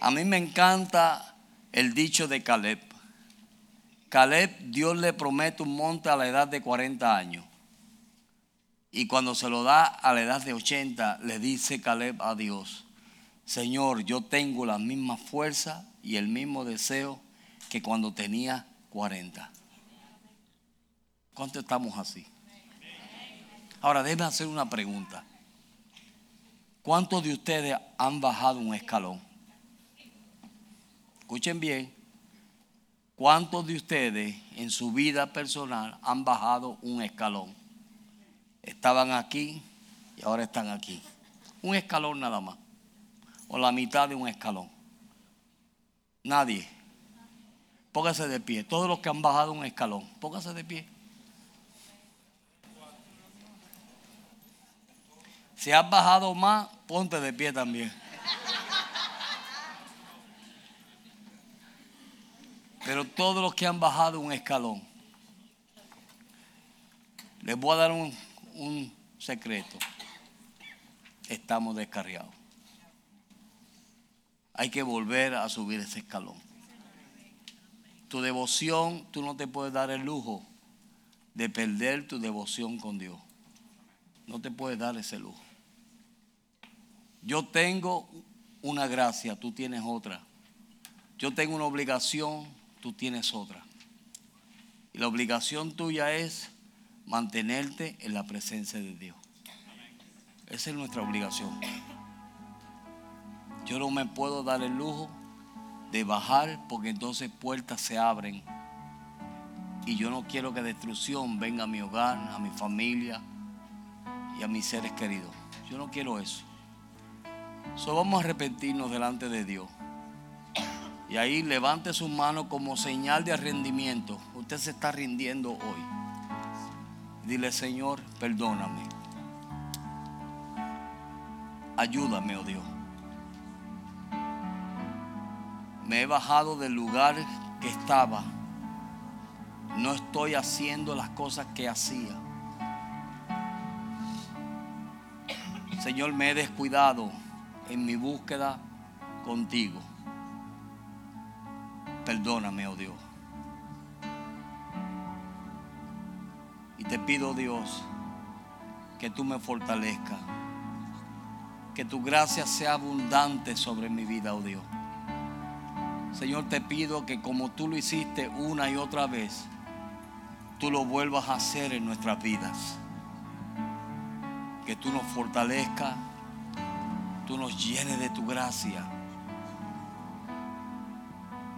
Speaker 2: A mí me encanta el dicho de Caleb. Caleb, Dios le promete un monte a la edad de 40 años. Y cuando se lo da a la edad de 80, le dice Caleb a Dios, Señor, yo tengo la misma fuerza y el mismo deseo que cuando tenía 40. ¿Cuánto estamos así? Ahora, déjeme hacer una pregunta. ¿Cuántos de ustedes han bajado un escalón? Escuchen bien. ¿Cuántos de ustedes en su vida personal han bajado un escalón? Estaban aquí y ahora están aquí. Un escalón nada más. O la mitad de un escalón. Nadie. Póngase de pie. Todos los que han bajado un escalón, póngase de pie. Si has bajado más, ponte de pie también. Pero todos los que han bajado un escalón, les voy a dar un, un secreto. Estamos descarriados. Hay que volver a subir ese escalón. Tu devoción, tú no te puedes dar el lujo de perder tu devoción con Dios. No te puedes dar ese lujo. Yo tengo una gracia, tú tienes otra. Yo tengo una obligación, tú tienes otra. Y la obligación tuya es mantenerte en la presencia de Dios. Esa es nuestra obligación. Yo no me puedo dar el lujo de bajar porque entonces puertas se abren. Y yo no quiero que destrucción venga a mi hogar, a mi familia y a mis seres queridos. Yo no quiero eso. Solo vamos a arrepentirnos delante de Dios. Y ahí levante su mano como señal de rendimiento. Usted se está rindiendo hoy. Dile, Señor, perdóname. Ayúdame, oh Dios. Me he bajado del lugar que estaba. No estoy haciendo las cosas que hacía. Señor, me he descuidado en mi búsqueda contigo. Perdóname, oh Dios. Y te pido, Dios, que tú me fortalezcas. Que tu gracia sea abundante sobre mi vida, oh Dios. Señor, te pido que como tú lo hiciste una y otra vez, tú lo vuelvas a hacer en nuestras vidas. Que tú nos fortalezcas, tú nos llenes de tu gracia.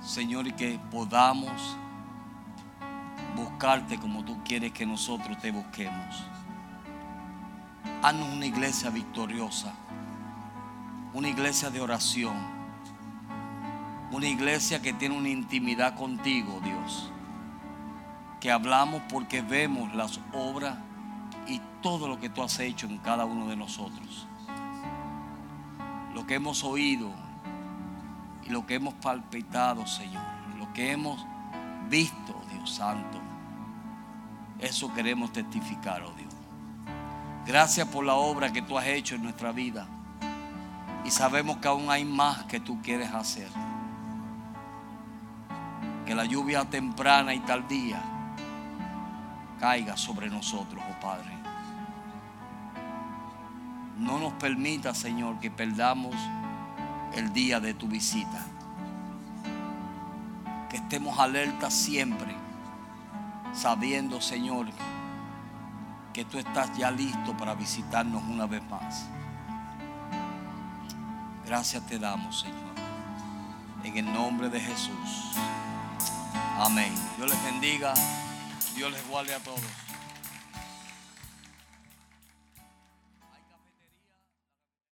Speaker 2: Señor, y que podamos buscarte como tú quieres que nosotros te busquemos. Haznos una iglesia victoriosa, una iglesia de oración, una iglesia que tiene una intimidad contigo, Dios. Que hablamos porque vemos las obras y todo lo que tú has hecho en cada uno de nosotros. Lo que hemos oído y lo que hemos palpitado, Señor. Lo que hemos visto, Dios Santo. Eso queremos testificar, oh Dios. Gracias por la obra que tú has hecho en nuestra vida. Y sabemos que aún hay más que tú quieres hacer. Que la lluvia temprana y tardía caiga sobre nosotros, oh Padre. No nos permita, Señor, que perdamos el día de tu visita. Que estemos alertas siempre, sabiendo, Señor, que tú estás ya listo para visitarnos una vez más. Gracias te damos, Señor. En el nombre de Jesús. Amén. Dios les bendiga. Dios les guarde a todos.